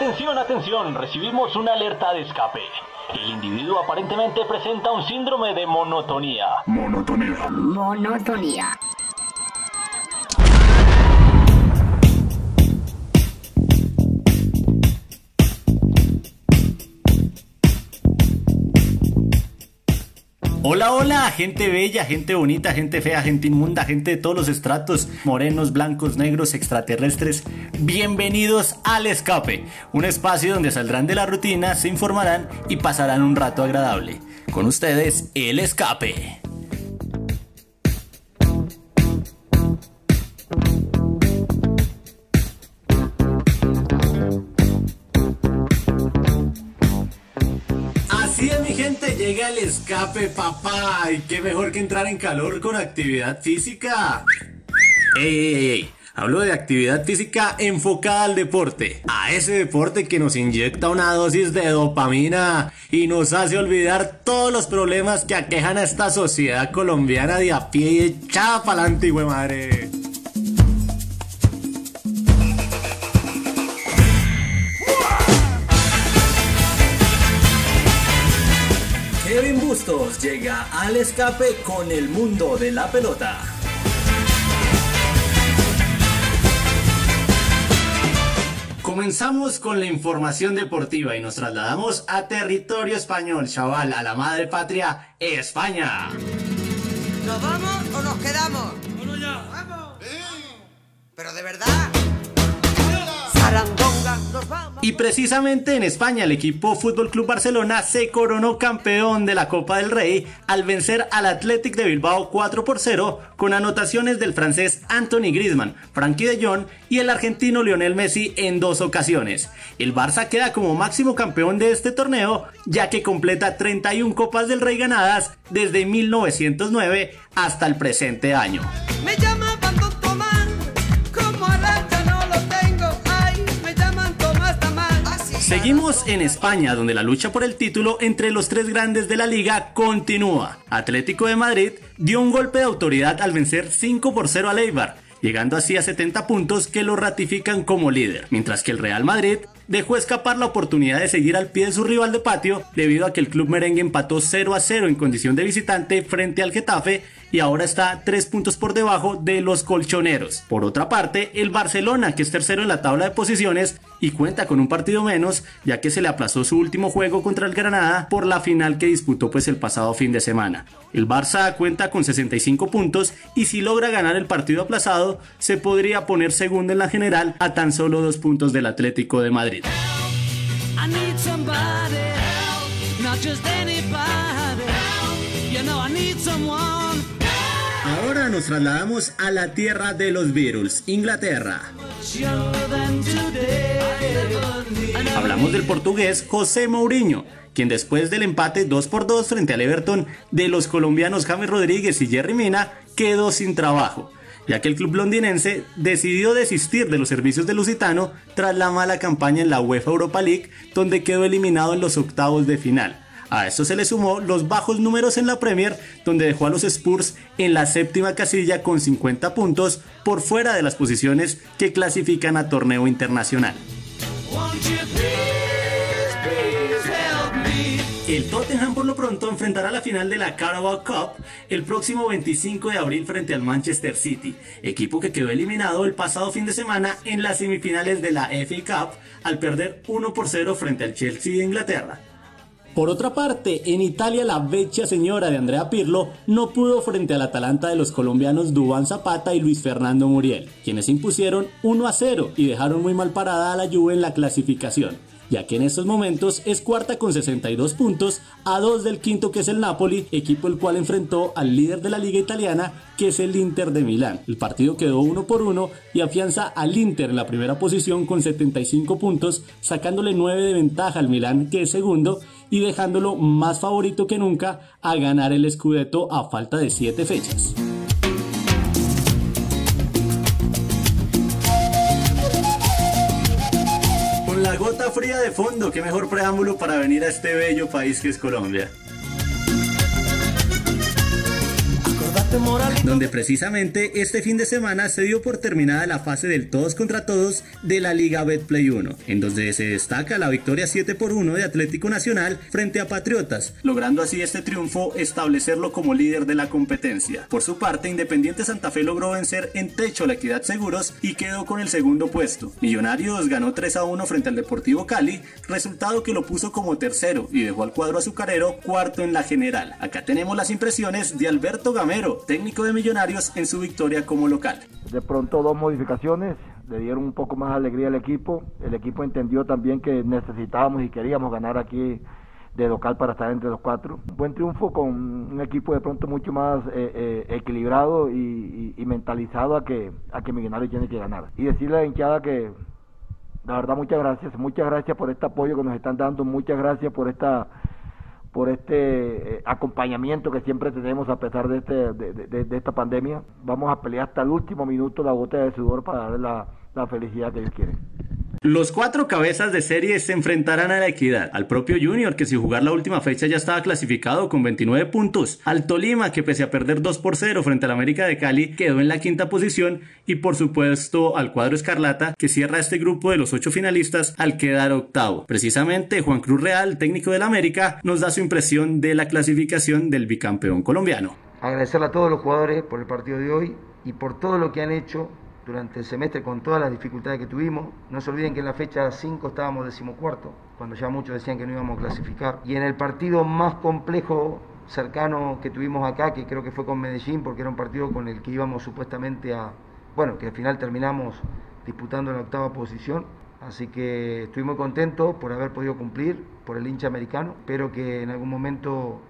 Atención, atención, recibimos una alerta de escape. El individuo aparentemente presenta un síndrome de monotonía. Monotonía. Monotonía. Hola, hola, gente bella, gente bonita, gente fea, gente inmunda, gente de todos los estratos, morenos, blancos, negros, extraterrestres. Bienvenidos al Escape, un espacio donde saldrán de la rutina, se informarán y pasarán un rato agradable. Con ustedes, El Escape. Llega el escape papá y qué mejor que entrar en calor con actividad física. Ey, ey, ey. Hablo de actividad física enfocada al deporte, a ese deporte que nos inyecta una dosis de dopamina y nos hace olvidar todos los problemas que aquejan a esta sociedad colombiana de a pie y echada pa'lante, madre. Llega al escape con el mundo de la pelota. Comenzamos con la información deportiva y nos trasladamos a territorio español, chaval, a la madre patria, España. ¿Nos vamos o nos quedamos? Bueno, ya. ¡Vamos! Pero de verdad. Y precisamente en España el equipo Fútbol Club Barcelona se coronó campeón de la Copa del Rey al vencer al Athletic de Bilbao 4 por 0 con anotaciones del francés Anthony Griezmann, Frankie de Jong y el argentino Lionel Messi en dos ocasiones. El Barça queda como máximo campeón de este torneo ya que completa 31 Copas del Rey ganadas desde 1909 hasta el presente año. Me Seguimos en España, donde la lucha por el título entre los tres grandes de la liga continúa. Atlético de Madrid dio un golpe de autoridad al vencer 5 por 0 al Eibar, llegando así a 70 puntos que lo ratifican como líder, mientras que el Real Madrid dejó escapar la oportunidad de seguir al pie de su rival de patio debido a que el club merengue empató 0 a 0 en condición de visitante frente al Getafe y ahora está 3 puntos por debajo de los colchoneros. Por otra parte, el Barcelona, que es tercero en la tabla de posiciones y cuenta con un partido menos, ya que se le aplazó su último juego contra el Granada por la final que disputó pues el pasado fin de semana. El Barça cuenta con 65 puntos y si logra ganar el partido aplazado, se podría poner segundo en la general a tan solo dos puntos del Atlético de Madrid. Help, Nos trasladamos a la tierra de los Beatles, Inglaterra. Hablamos del portugués José Mourinho, quien después del empate 2 por 2 frente al Everton de los colombianos James Rodríguez y Jerry Mina quedó sin trabajo, ya que el club londinense decidió desistir de los servicios de Lusitano tras la mala campaña en la UEFA Europa League, donde quedó eliminado en los octavos de final. A esto se le sumó los bajos números en la Premier, donde dejó a los Spurs en la séptima casilla con 50 puntos por fuera de las posiciones que clasifican a torneo internacional. El Tottenham por lo pronto enfrentará la final de la Carabao Cup el próximo 25 de abril frente al Manchester City, equipo que quedó eliminado el pasado fin de semana en las semifinales de la FA Cup al perder 1 por 0 frente al Chelsea de Inglaterra. Por otra parte, en Italia la vecchia señora de Andrea Pirlo no pudo frente al Atalanta de los colombianos Dubán Zapata y Luis Fernando Muriel, quienes impusieron 1 a 0 y dejaron muy mal parada a la Juve en la clasificación, ya que en estos momentos es cuarta con 62 puntos a 2 del quinto que es el Napoli, equipo el cual enfrentó al líder de la liga italiana que es el Inter de Milán. El partido quedó 1 por 1 y afianza al Inter en la primera posición con 75 puntos, sacándole 9 de ventaja al Milán que es segundo y dejándolo más favorito que nunca a ganar el Scudetto a falta de 7 fechas. Con la gota fría de fondo, qué mejor preámbulo para venir a este bello país que es Colombia. Donde precisamente este fin de semana se dio por terminada la fase del todos contra todos de la Liga Betplay 1, en donde se destaca la victoria 7 por 1 de Atlético Nacional frente a Patriotas, logrando así este triunfo establecerlo como líder de la competencia. Por su parte, Independiente Santa Fe logró vencer en techo la Equidad Seguros y quedó con el segundo puesto. Millonarios ganó 3 a 1 frente al Deportivo Cali, resultado que lo puso como tercero y dejó al cuadro azucarero cuarto en la general. Acá tenemos las impresiones de Alberto Gamero, técnico de Millonarios en su victoria como local. De pronto dos modificaciones le dieron un poco más alegría al equipo. El equipo entendió también que necesitábamos y queríamos ganar aquí de local para estar entre los cuatro. buen triunfo con un equipo de pronto mucho más eh, eh, equilibrado y, y, mentalizado a que, a que Millonarios tiene que ganar. Y decirle a la hinchada que, la verdad, muchas gracias. Muchas gracias por este apoyo que nos están dando. Muchas gracias por esta por este eh, acompañamiento que siempre tenemos a pesar de, este, de, esta pandemia. Vamos a pelear hasta el último minuto la gota de sudor para darle la, la felicidad que ellos quieren. Los cuatro cabezas de serie se enfrentarán a la equidad, al propio Junior que sin jugar la última fecha ya estaba clasificado con 29 puntos, al Tolima que pese a perder 2 por 0 frente al América de Cali quedó en la quinta posición y por supuesto al cuadro Escarlata que cierra este grupo de los ocho finalistas al quedar octavo. Precisamente Juan Cruz Real, técnico del América, nos da su impresión de la clasificación del bicampeón colombiano. Agradecerle a todos los jugadores por el partido de hoy y por todo lo que han hecho durante el semestre con todas las dificultades que tuvimos. No se olviden que en la fecha 5 estábamos decimocuarto, cuando ya muchos decían que no íbamos a clasificar. Y en el partido más complejo cercano que tuvimos acá, que creo que fue con Medellín, porque era un partido con el que íbamos supuestamente a, bueno, que al final terminamos disputando la octava posición. Así que estoy muy contento por haber podido cumplir, por el hincha americano. Espero que en algún momento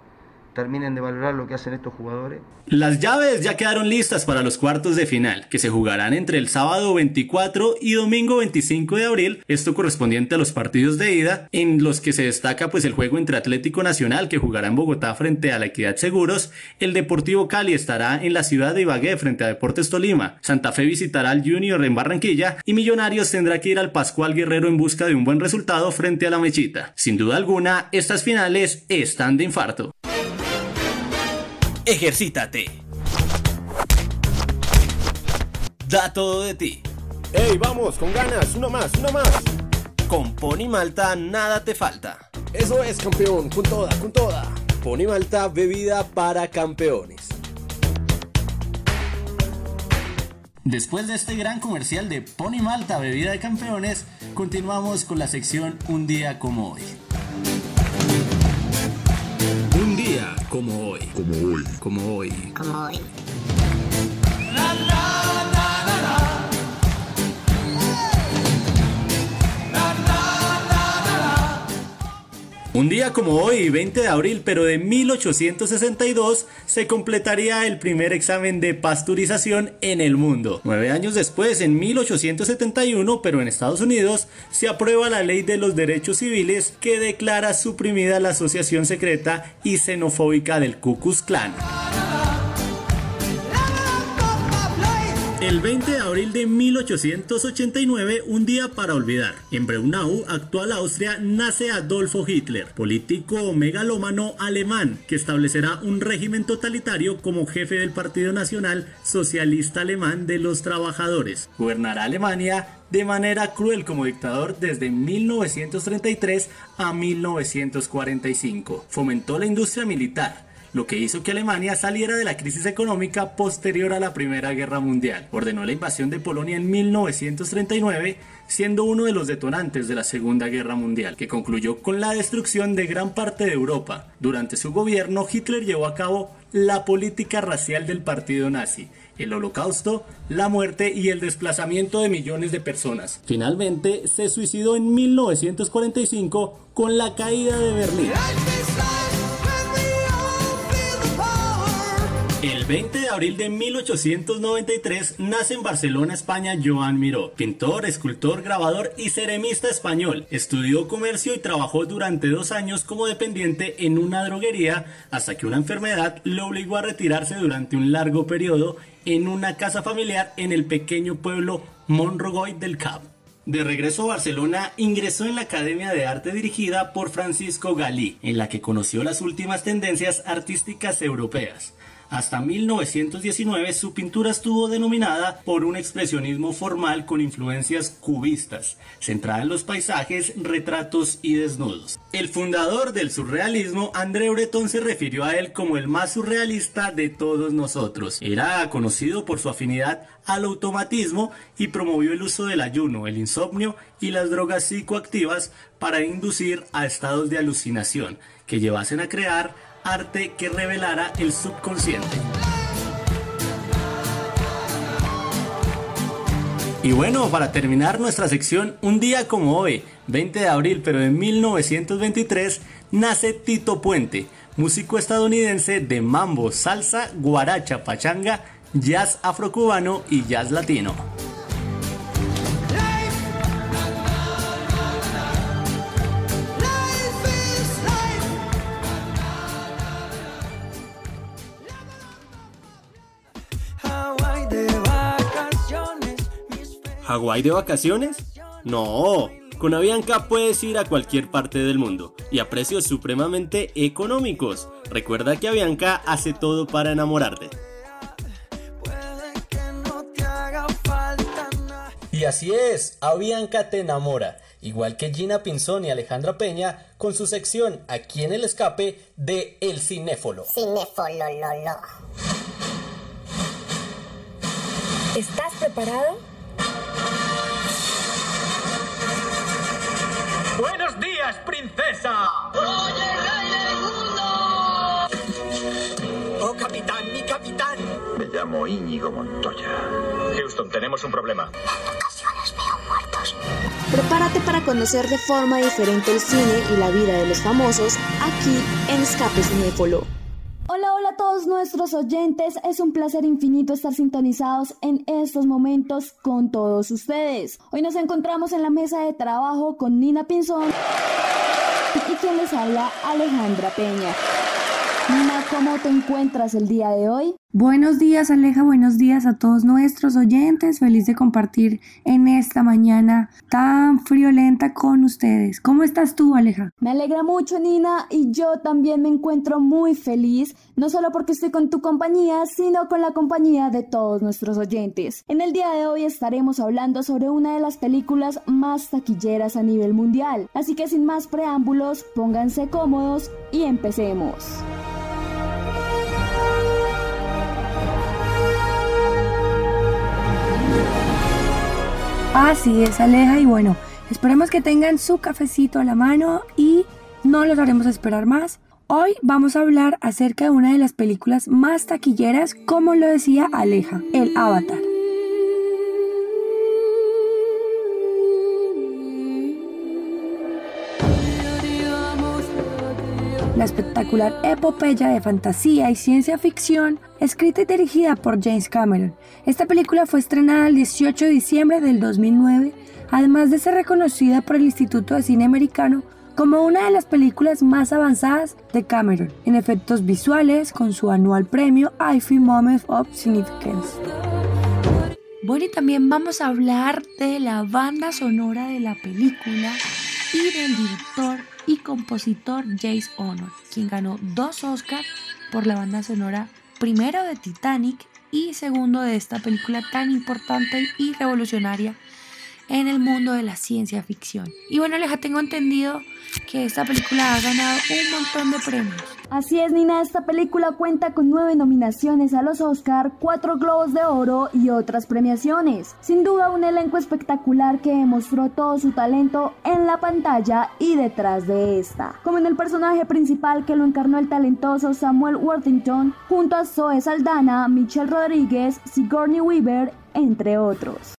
terminen de valorar lo que hacen estos jugadores. Las llaves ya quedaron listas para los cuartos de final, que se jugarán entre el sábado 24 y domingo 25 de abril, esto correspondiente a los partidos de ida, en los que se destaca pues el juego entre Atlético Nacional, que jugará en Bogotá frente a la Equidad Seguros, el Deportivo Cali estará en la ciudad de Ibagué frente a Deportes Tolima, Santa Fe visitará al Junior en Barranquilla y Millonarios tendrá que ir al Pascual Guerrero en busca de un buen resultado frente a la Mechita. Sin duda alguna, estas finales están de infarto. Ejercítate. Da todo de ti. ¡Ey, vamos! Con ganas, uno más, uno más. Con Pony Malta nada te falta. Eso es, campeón, con toda, con toda. Pony Malta, bebida para campeones. Después de este gran comercial de Pony Malta, bebida de campeones, continuamos con la sección Un día como hoy. Como hoy. Como hoy. Como hoy. Como hoy. Día como hoy, 20 de abril, pero de 1862, se completaría el primer examen de pasteurización en el mundo. Nueve años después, en 1871, pero en Estados Unidos, se aprueba la ley de los derechos civiles que declara suprimida la asociación secreta y xenofóbica del Ku Klux Klan. El 20 de abril de 1889, un día para olvidar. En Braunau, actual Austria, nace Adolfo Hitler, político megalómano alemán que establecerá un régimen totalitario como jefe del Partido Nacional Socialista Alemán de los Trabajadores. Gobernará Alemania de manera cruel como dictador desde 1933 a 1945. Fomentó la industria militar lo que hizo que Alemania saliera de la crisis económica posterior a la Primera Guerra Mundial. Ordenó la invasión de Polonia en 1939, siendo uno de los detonantes de la Segunda Guerra Mundial, que concluyó con la destrucción de gran parte de Europa. Durante su gobierno, Hitler llevó a cabo la política racial del partido nazi, el holocausto, la muerte y el desplazamiento de millones de personas. Finalmente, se suicidó en 1945 con la caída de Berlín. El 20 de abril de 1893 nace en Barcelona, España, Joan Miró, pintor, escultor, grabador y ceremista español. Estudió comercio y trabajó durante dos años como dependiente en una droguería hasta que una enfermedad lo obligó a retirarse durante un largo periodo en una casa familiar en el pequeño pueblo Monrogoy del Cap. De regreso a Barcelona, ingresó en la Academia de Arte dirigida por Francisco Galí, en la que conoció las últimas tendencias artísticas europeas. Hasta 1919 su pintura estuvo denominada por un expresionismo formal con influencias cubistas, centrada en los paisajes, retratos y desnudos. El fundador del surrealismo, André Breton, se refirió a él como el más surrealista de todos nosotros. Era conocido por su afinidad al automatismo y promovió el uso del ayuno, el insomnio y las drogas psicoactivas para inducir a estados de alucinación que llevasen a crear arte que revelara el subconsciente. Y bueno, para terminar nuestra sección, un día como hoy, 20 de abril, pero de 1923, nace Tito Puente, músico estadounidense de mambo, salsa, guaracha, pachanga, jazz afrocubano y jazz latino. ¿Hawái de vacaciones? No, con Avianca puedes ir a cualquier parte del mundo y a precios supremamente económicos. Recuerda que Avianca hace todo para enamorarte. Puede que no te haga falta nada. Y así es, Avianca te enamora, igual que Gina Pinzón y Alejandra Peña con su sección aquí en el escape de El Cinéfolo. Cinefolololo. ¿Estás preparado? Buenos días, princesa. ¡Oh, capitán, mi capitán! Me llamo Íñigo Montoya. Houston, tenemos un problema. ocasiones veo muertos. Prepárate para conocer de forma diferente el cine y la vida de los famosos aquí en Escape Cinéfolo. Hola, hola a todos nuestros oyentes. Es un placer infinito estar sintonizados en estos momentos con todos ustedes. Hoy nos encontramos en la mesa de trabajo con Nina Pinzón y quien les habla Alejandra Peña. ¿Cómo te encuentras el día de hoy? Buenos días Aleja, buenos días a todos nuestros oyentes, feliz de compartir en esta mañana tan friolenta con ustedes. ¿Cómo estás tú Aleja? Me alegra mucho Nina y yo también me encuentro muy feliz, no solo porque estoy con tu compañía, sino con la compañía de todos nuestros oyentes. En el día de hoy estaremos hablando sobre una de las películas más taquilleras a nivel mundial, así que sin más preámbulos, pónganse cómodos y empecemos. Así es Aleja y bueno, esperemos que tengan su cafecito a la mano y no los haremos esperar más. Hoy vamos a hablar acerca de una de las películas más taquilleras, como lo decía Aleja, el Avatar. La espectacular epopeya de fantasía y ciencia ficción, escrita y dirigida por James Cameron. Esta película fue estrenada el 18 de diciembre del 2009, además de ser reconocida por el Instituto de Cine Americano como una de las películas más avanzadas de Cameron en efectos visuales con su anual premio IFE Moment of Significance. Bueno, y también vamos a hablar de la banda sonora de la película y del director y compositor Jace Honor, quien ganó dos Oscars por la banda sonora primero de Titanic y segundo de esta película tan importante y revolucionaria en el mundo de la ciencia ficción. Y bueno, Aleja, tengo entendido que esta película ha ganado un montón de premios. Así es, Nina, esta película cuenta con nueve nominaciones a los Oscar, cuatro Globos de Oro y otras premiaciones. Sin duda, un elenco espectacular que demostró todo su talento en la pantalla y detrás de esta. Como en el personaje principal que lo encarnó el talentoso Samuel Worthington, junto a Zoe Saldana, Michelle Rodríguez, Sigourney Weaver, entre otros.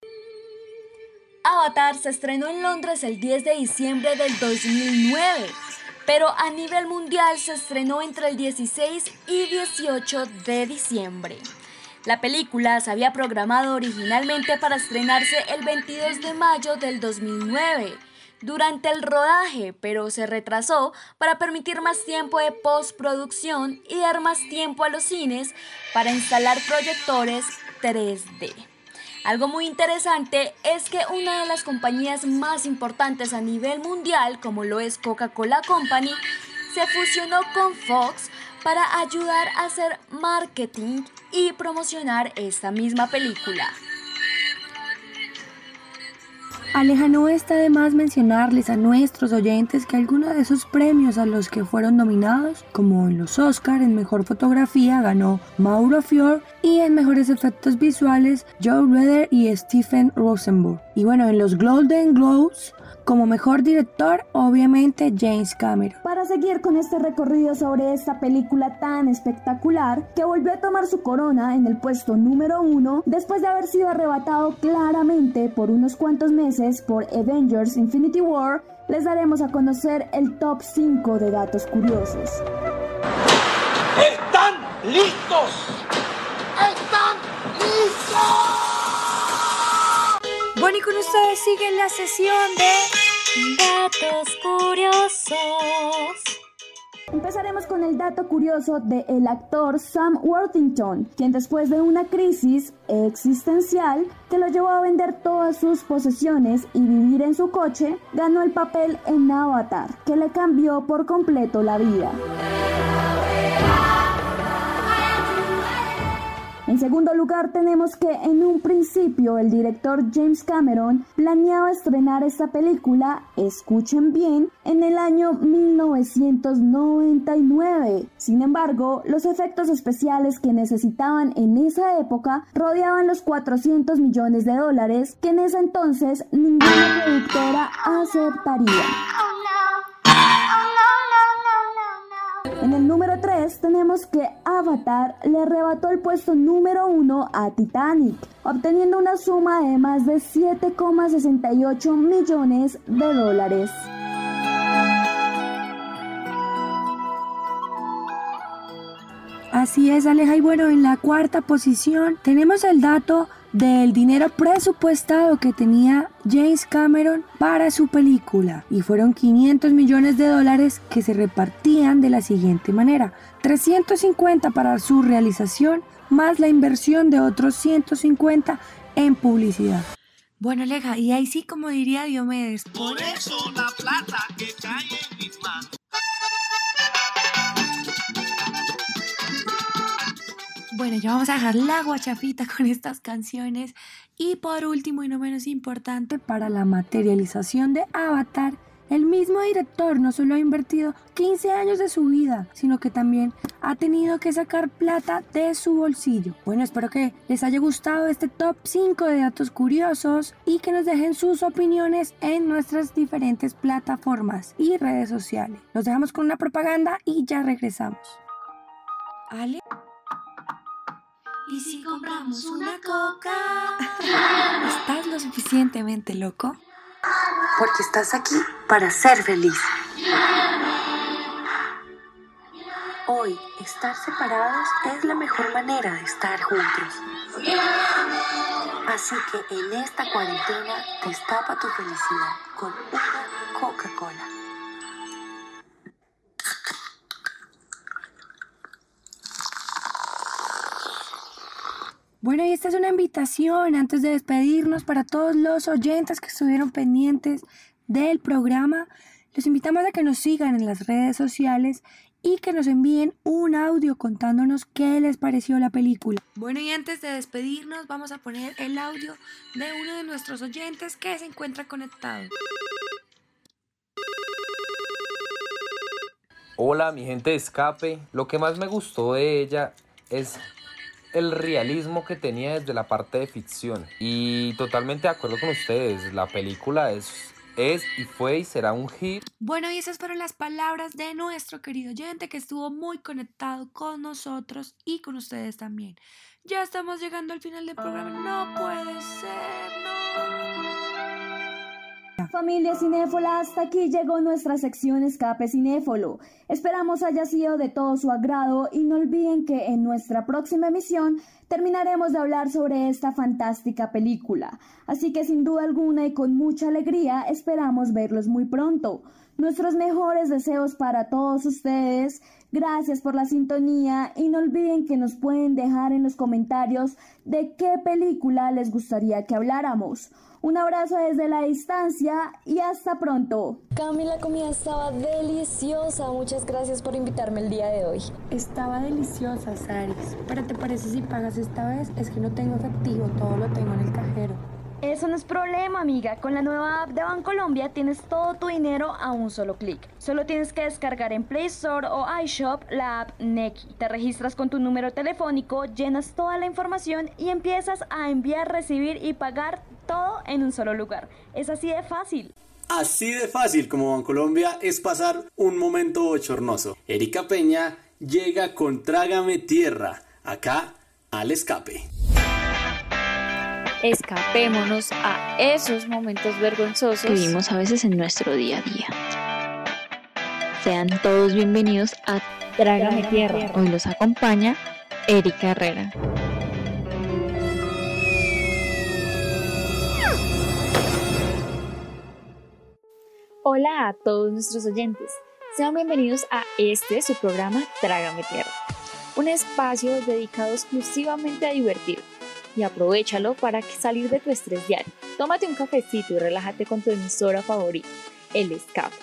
Avatar se estrenó en Londres el 10 de diciembre del 2009, pero a nivel mundial se estrenó entre el 16 y 18 de diciembre. La película se había programado originalmente para estrenarse el 22 de mayo del 2009 durante el rodaje, pero se retrasó para permitir más tiempo de postproducción y dar más tiempo a los cines para instalar proyectores 3D. Algo muy interesante es que una de las compañías más importantes a nivel mundial, como lo es Coca-Cola Company, se fusionó con Fox para ayudar a hacer marketing y promocionar esta misma película. Alejano está de más mencionarles a nuestros oyentes que algunos de esos premios a los que fueron nominados, como en los Oscar en Mejor Fotografía, ganó Mauro Fior y en Mejores Efectos Visuales Joe Redder y Stephen Rosenberg. Y bueno, en los Golden Globes como mejor director, obviamente James Cameron. Para seguir con este recorrido sobre esta película tan espectacular, que volvió a tomar su corona en el puesto número uno después de haber sido arrebatado claramente por unos cuantos meses por Avengers Infinity War, les daremos a conocer el top 5 de datos curiosos. ¡Están listos! ¡Están listos! Bueno, y con ustedes sigue la sesión de Datos Curiosos. Empezaremos con el dato curioso del el actor Sam Worthington, quien después de una crisis existencial que lo llevó a vender todas sus posesiones y vivir en su coche, ganó el papel en Avatar, que le cambió por completo la vida. Segundo lugar, tenemos que en un principio el director James Cameron planeaba estrenar esta película, escuchen bien, en el año 1999. Sin embargo, los efectos especiales que necesitaban en esa época rodeaban los 400 millones de dólares que en ese entonces ninguna productora aceptaría. En el número 3 tenemos que Avatar le arrebató el puesto número 1 a Titanic, obteniendo una suma de más de 7,68 millones de dólares. Así es, Aleja. Y bueno, en la cuarta posición tenemos el dato del dinero presupuestado que tenía James Cameron para su película y fueron 500 millones de dólares que se repartían de la siguiente manera 350 para su realización más la inversión de otros 150 en publicidad. Bueno, Aleja, y ahí sí como diría Diomedes, por eso la plata que cae en mis manos. Bueno, ya vamos a dejar la guachafita con estas canciones. Y por último y no menos importante, para la materialización de Avatar, el mismo director no solo ha invertido 15 años de su vida, sino que también ha tenido que sacar plata de su bolsillo. Bueno, espero que les haya gustado este top 5 de datos curiosos y que nos dejen sus opiniones en nuestras diferentes plataformas y redes sociales. Los dejamos con una propaganda y ya regresamos. Ale. ¿Y si compramos una coca? ¿Estás lo suficientemente loco? Porque estás aquí para ser feliz. Hoy, estar separados es la mejor manera de estar juntos. Así que en esta cuarentena destapa tu felicidad con una Coca-Cola. Bueno, y esta es una invitación antes de despedirnos para todos los oyentes que estuvieron pendientes del programa. Los invitamos a que nos sigan en las redes sociales y que nos envíen un audio contándonos qué les pareció la película. Bueno, y antes de despedirnos, vamos a poner el audio de uno de nuestros oyentes que se encuentra conectado. Hola, mi gente de escape. Lo que más me gustó de ella es el realismo que tenía desde la parte de ficción. Y totalmente de acuerdo con ustedes, la película es, es y fue y será un hit. Bueno, y esas fueron las palabras de nuestro querido oyente que estuvo muy conectado con nosotros y con ustedes también. Ya estamos llegando al final del programa. No puede ser, no. Familia cinéfola, hasta aquí llegó nuestra sección Escape Cinéfolo. Esperamos haya sido de todo su agrado y no olviden que en nuestra próxima emisión terminaremos de hablar sobre esta fantástica película. Así que sin duda alguna y con mucha alegría esperamos verlos muy pronto. Nuestros mejores deseos para todos ustedes. Gracias por la sintonía y no olviden que nos pueden dejar en los comentarios de qué película les gustaría que habláramos. Un abrazo desde la distancia y hasta pronto. Cami, la comida estaba deliciosa. Muchas gracias por invitarme el día de hoy. Estaba deliciosa, Saris. Pero ¿te parece si pagas esta vez? Es que no tengo efectivo, todo lo tengo en el cajero. Eso no es problema, amiga. Con la nueva app de Bancolombia tienes todo tu dinero a un solo clic. Solo tienes que descargar en Play Store o iShop la app Neki. Te registras con tu número telefónico, llenas toda la información y empiezas a enviar, recibir y pagar todo en un solo lugar. Es así de fácil. Así de fácil como Bancolombia es pasar un momento bochornoso. Erika Peña llega con Trágame Tierra, acá al escape. Escapémonos a esos momentos vergonzosos que vivimos a veces en nuestro día a día. Sean todos bienvenidos a Trágame Tierra. Hoy los acompaña Erika Herrera. Hola a todos nuestros oyentes. Sean bienvenidos a este su programa Trágame Tierra, un espacio dedicado exclusivamente a divertir. Y aprovechalo para salir de tu estrés diario. Tómate un cafecito y relájate con tu emisora favorita, El Escape.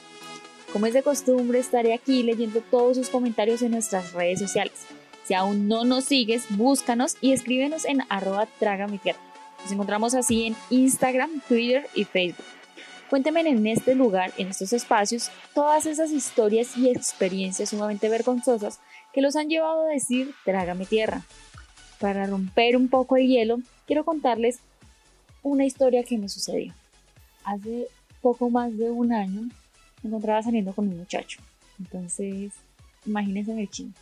Como es de costumbre, estaré aquí leyendo todos sus comentarios en nuestras redes sociales. Si aún no nos sigues, búscanos y escríbenos en arroba Tierra. Nos encontramos así en Instagram, Twitter y Facebook. Cuéntenme en este lugar, en estos espacios, todas esas historias y experiencias sumamente vergonzosas que los han llevado a decir trágame tierra. Para romper un poco el hielo, quiero contarles una historia que me sucedió. Hace poco más de un año me encontraba saliendo con un muchacho. Entonces, imagínense en el chino.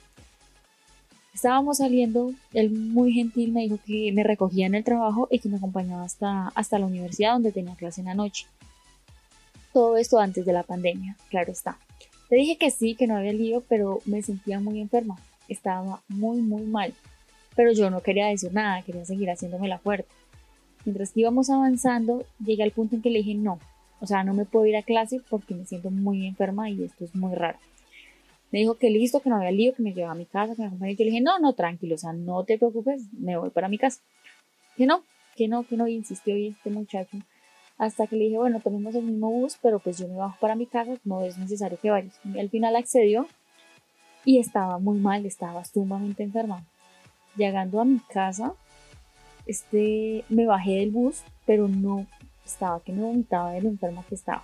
Estábamos saliendo, él muy gentil me dijo que me recogía en el trabajo y que me acompañaba hasta, hasta la universidad donde tenía clase en la noche todo esto antes de la pandemia, claro está. Le dije que sí, que no había lío, pero me sentía muy enferma. Estaba muy, muy mal. Pero yo no quería decir nada, quería seguir haciéndome la fuerte. Mientras que íbamos avanzando, llegué al punto en que le dije no. O sea, no me puedo ir a clase porque me siento muy enferma y esto es muy raro. Me dijo que listo, que no había lío, que me llevaba a mi casa, que me acompañaba. Yo le dije, no, no, tranquilo, o sea, no te preocupes, me voy para mi casa. Que no, que no, que no, y insistió y este muchacho hasta que le dije, bueno, tomemos el mismo bus, pero pues yo me bajo para mi casa, no es necesario que vayas. Y al final accedió y estaba muy mal, estaba sumamente enferma. Llegando a mi casa, este, me bajé del bus, pero no estaba que me vomitaba de lo enferma que estaba.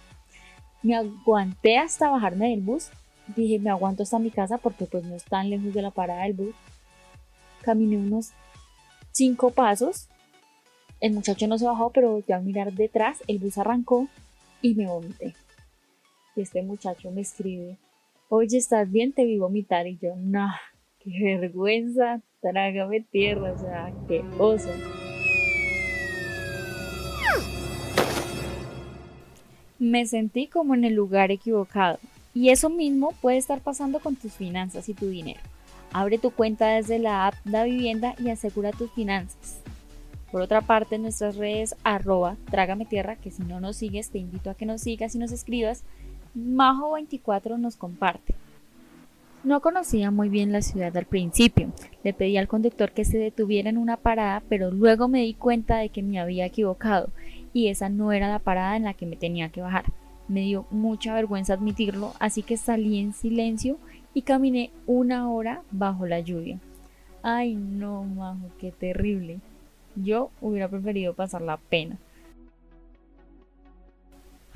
Me aguanté hasta bajarme del bus. Dije, me aguanto hasta mi casa porque pues no es tan lejos de la parada del bus. Caminé unos cinco pasos el muchacho no se bajó, pero volteó a mirar detrás, el bus arrancó y me vomité. Y este muchacho me escribe, oye, ¿estás bien? Te vi vomitar. Y yo, no, qué vergüenza, trágame tierra, o sea, qué oso. Me sentí como en el lugar equivocado. Y eso mismo puede estar pasando con tus finanzas y tu dinero. Abre tu cuenta desde la app Da Vivienda y asegura tus finanzas. Por otra parte, nuestras redes arroba trágame tierra, que si no nos sigues, te invito a que nos sigas y nos escribas. Majo24 nos comparte. No conocía muy bien la ciudad al principio. Le pedí al conductor que se detuviera en una parada, pero luego me di cuenta de que me había equivocado y esa no era la parada en la que me tenía que bajar. Me dio mucha vergüenza admitirlo, así que salí en silencio y caminé una hora bajo la lluvia. Ay, no, Majo, qué terrible. Yo hubiera preferido pasar la pena.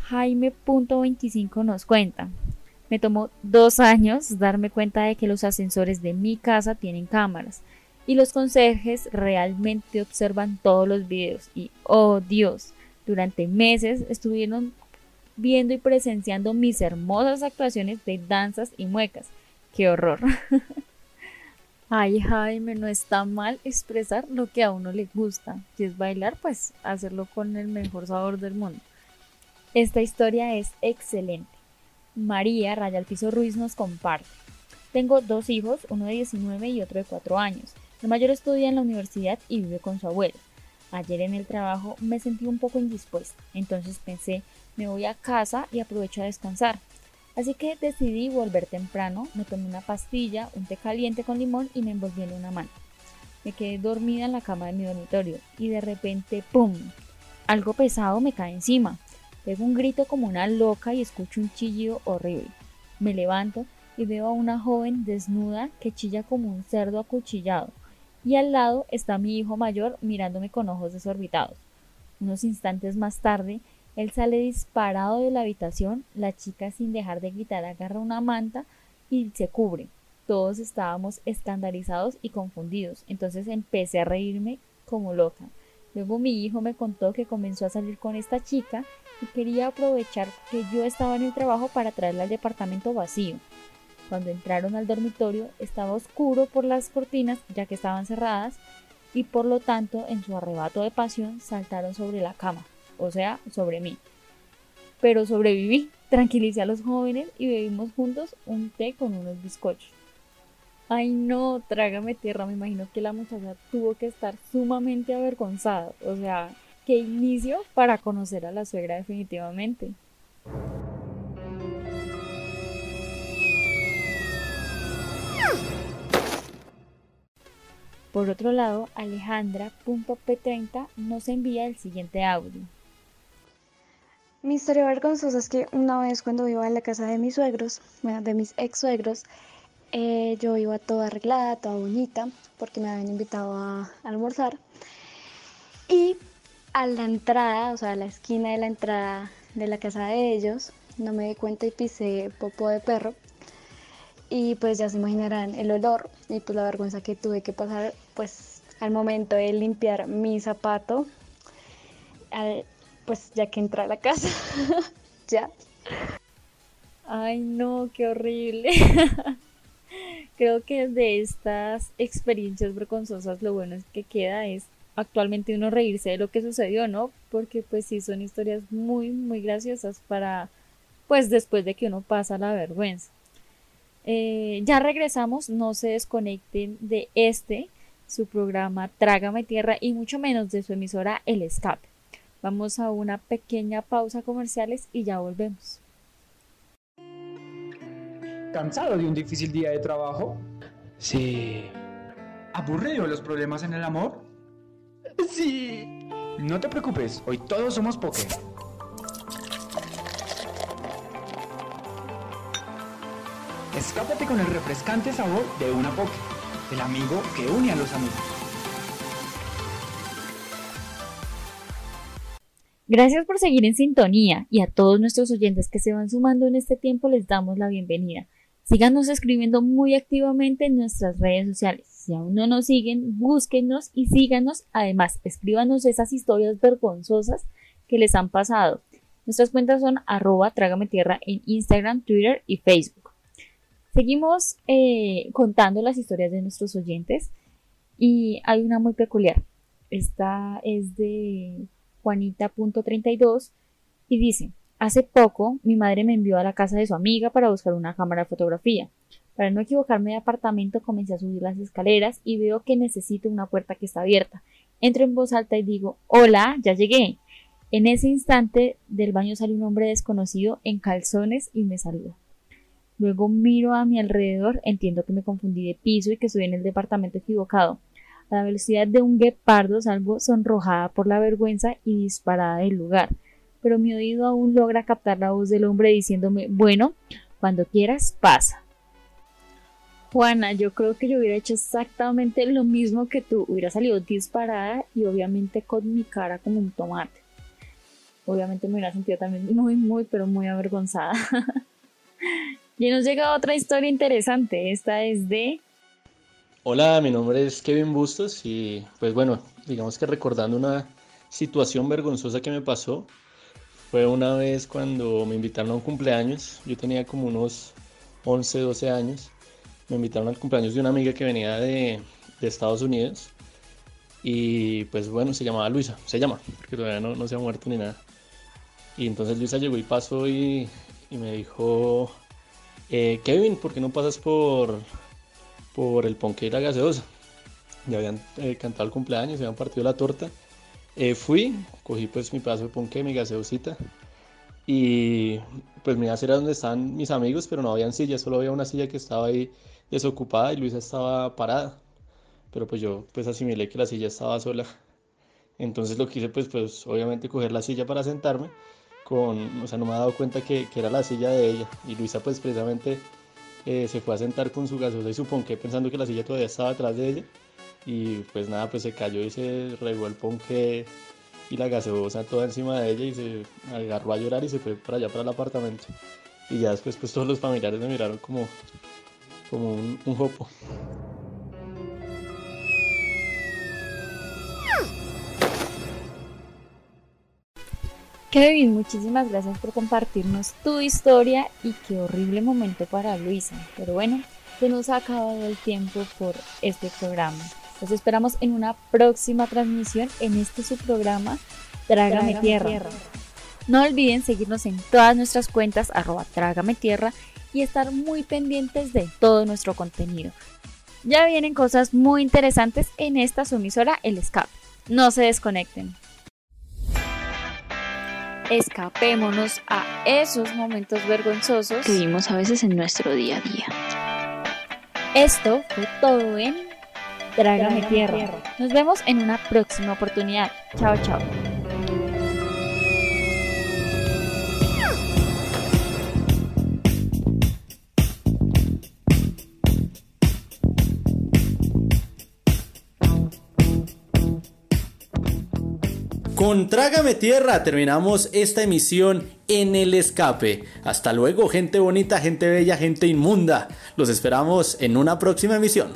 Jaime.25 nos cuenta. Me tomó dos años darme cuenta de que los ascensores de mi casa tienen cámaras y los conserjes realmente observan todos los videos y, oh Dios, durante meses estuvieron viendo y presenciando mis hermosas actuaciones de danzas y muecas. ¡Qué horror! Ay, Jaime, no está mal expresar lo que a uno le gusta. Si es bailar, pues hacerlo con el mejor sabor del mundo. Esta historia es excelente. María Raya Piso Ruiz nos comparte. Tengo dos hijos, uno de 19 y otro de 4 años. El mayor estudia en la universidad y vive con su abuelo. Ayer en el trabajo me sentí un poco indispuesta, entonces pensé, me voy a casa y aprovecho a descansar. Así que decidí volver temprano, me tomé una pastilla, un té caliente con limón y me envolví en una mano. Me quedé dormida en la cama de mi dormitorio y de repente ¡pum! Algo pesado me cae encima. Pego un grito como una loca y escucho un chillido horrible. Me levanto y veo a una joven desnuda que chilla como un cerdo acuchillado. Y al lado está mi hijo mayor mirándome con ojos desorbitados. Unos instantes más tarde, él sale disparado de la habitación, la chica sin dejar de gritar agarra una manta y se cubre. Todos estábamos escandalizados y confundidos, entonces empecé a reírme como loca. Luego mi hijo me contó que comenzó a salir con esta chica y quería aprovechar que yo estaba en el trabajo para traerla al departamento vacío. Cuando entraron al dormitorio estaba oscuro por las cortinas ya que estaban cerradas y por lo tanto en su arrebato de pasión saltaron sobre la cama, o sea, sobre mí. Pero sobreviví, tranquilicé a los jóvenes y bebimos juntos un té con unos bizcochos. Ay no, trágame tierra, me imagino que la muchacha tuvo que estar sumamente avergonzada. O sea, qué inicio para conocer a la suegra definitivamente. Por otro lado, Alejandra.p30 nos envía el siguiente audio. Mi historia vergonzosa es que una vez cuando iba a la casa de mis suegros, bueno, de mis ex suegros, eh, yo iba toda arreglada, toda bonita, porque me habían invitado a almorzar. Y a la entrada, o sea, a la esquina de la entrada de la casa de ellos, no me di cuenta y pisé popo de perro. Y pues ya se imaginarán el olor y pues la vergüenza que tuve que pasar pues al momento de limpiar mi zapato, al- pues ya que entré a la casa, ya. Ay no, qué horrible. Creo que de estas experiencias vergonzosas lo bueno es que queda es actualmente uno reírse de lo que sucedió, ¿no? Porque pues sí son historias muy, muy graciosas para, pues después de que uno pasa la vergüenza. Eh, ya regresamos, no se desconecten de este, su programa Trágame Tierra y mucho menos de su emisora El Escape. Vamos a una pequeña pausa comerciales y ya volvemos. ¿Cansado de un difícil día de trabajo? Sí. ¿Aburrido de los problemas en el amor? Sí. No te preocupes, hoy todos somos Poké. Escápate con el refrescante sabor de una Poké, el amigo que une a los amigos. Gracias por seguir en sintonía y a todos nuestros oyentes que se van sumando en este tiempo les damos la bienvenida. Síganos escribiendo muy activamente en nuestras redes sociales. Si aún no nos siguen, búsquenos y síganos. Además, escríbanos esas historias vergonzosas que les han pasado. Nuestras cuentas son arroba trágame tierra en Instagram, Twitter y Facebook. Seguimos eh, contando las historias de nuestros oyentes y hay una muy peculiar. Esta es de Juanita.32 y dice, hace poco mi madre me envió a la casa de su amiga para buscar una cámara de fotografía. Para no equivocarme de apartamento comencé a subir las escaleras y veo que necesito una puerta que está abierta. Entro en voz alta y digo, hola, ya llegué. En ese instante del baño sale un hombre desconocido en calzones y me saluda. Luego miro a mi alrededor, entiendo que me confundí de piso y que estoy en el departamento equivocado. A la velocidad de un guepardo salgo sonrojada por la vergüenza y disparada del lugar, pero mi oído aún logra captar la voz del hombre diciéndome, bueno, cuando quieras, pasa. Juana, yo creo que yo hubiera hecho exactamente lo mismo que tú, hubiera salido disparada y obviamente con mi cara como un tomate. Obviamente me hubiera sentido también muy, muy, pero muy avergonzada. y nos llega otra historia interesante, esta es de Hola, mi nombre es Kevin Bustos y pues bueno, digamos que recordando una situación vergonzosa que me pasó, fue una vez cuando me invitaron a un cumpleaños, yo tenía como unos 11, 12 años, me invitaron al cumpleaños de una amiga que venía de, de Estados Unidos y pues bueno, se llamaba Luisa, se llama, porque todavía no, no se ha muerto ni nada. Y entonces Luisa llegó y pasó y, y me dijo, eh, Kevin, ¿por qué no pasas por, por el ponque y la gaseosa. ya habían eh, cantado el cumpleaños, habían partido la torta. Eh, fui, cogí pues mi pedazo de ponqué, mi gaseosita y pues me iba a a donde estaban mis amigos, pero no habían sillas, solo había una silla que estaba ahí desocupada y Luisa estaba parada. Pero pues yo pues asimilé que la silla estaba sola. Entonces lo que hice pues, pues obviamente coger la silla para sentarme con, o sea, no me ha dado cuenta que, que era la silla de ella. Y Luisa pues precisamente eh, se fue a sentar con su gaseosa y su ponqué pensando que la silla todavía estaba atrás de ella. Y pues nada, pues se cayó y se regó el ponqué y la gaseosa toda encima de ella y se agarró a llorar y se fue para allá para el apartamento. Y ya después pues todos los familiares me miraron como, como un, un. Kevin, muchísimas gracias por compartirnos tu historia y qué horrible momento para Luisa. Pero bueno, se nos ha acabado el tiempo por este programa. Los esperamos en una próxima transmisión en este su programa Trágame, tierra. No olviden seguirnos en todas nuestras cuentas arroba Trágame Tierra y estar muy pendientes de todo nuestro contenido. Ya vienen cosas muy interesantes en esta sumisora El Escape. No se desconecten. Escapémonos a esos momentos vergonzosos que vivimos a veces en nuestro día a día. Esto fue todo en Trágame, tierra. tierra. Nos vemos en una próxima oportunidad. Chao, chao. Con Trágame Tierra terminamos esta emisión en el escape. Hasta luego, gente bonita, gente bella, gente inmunda. Los esperamos en una próxima emisión.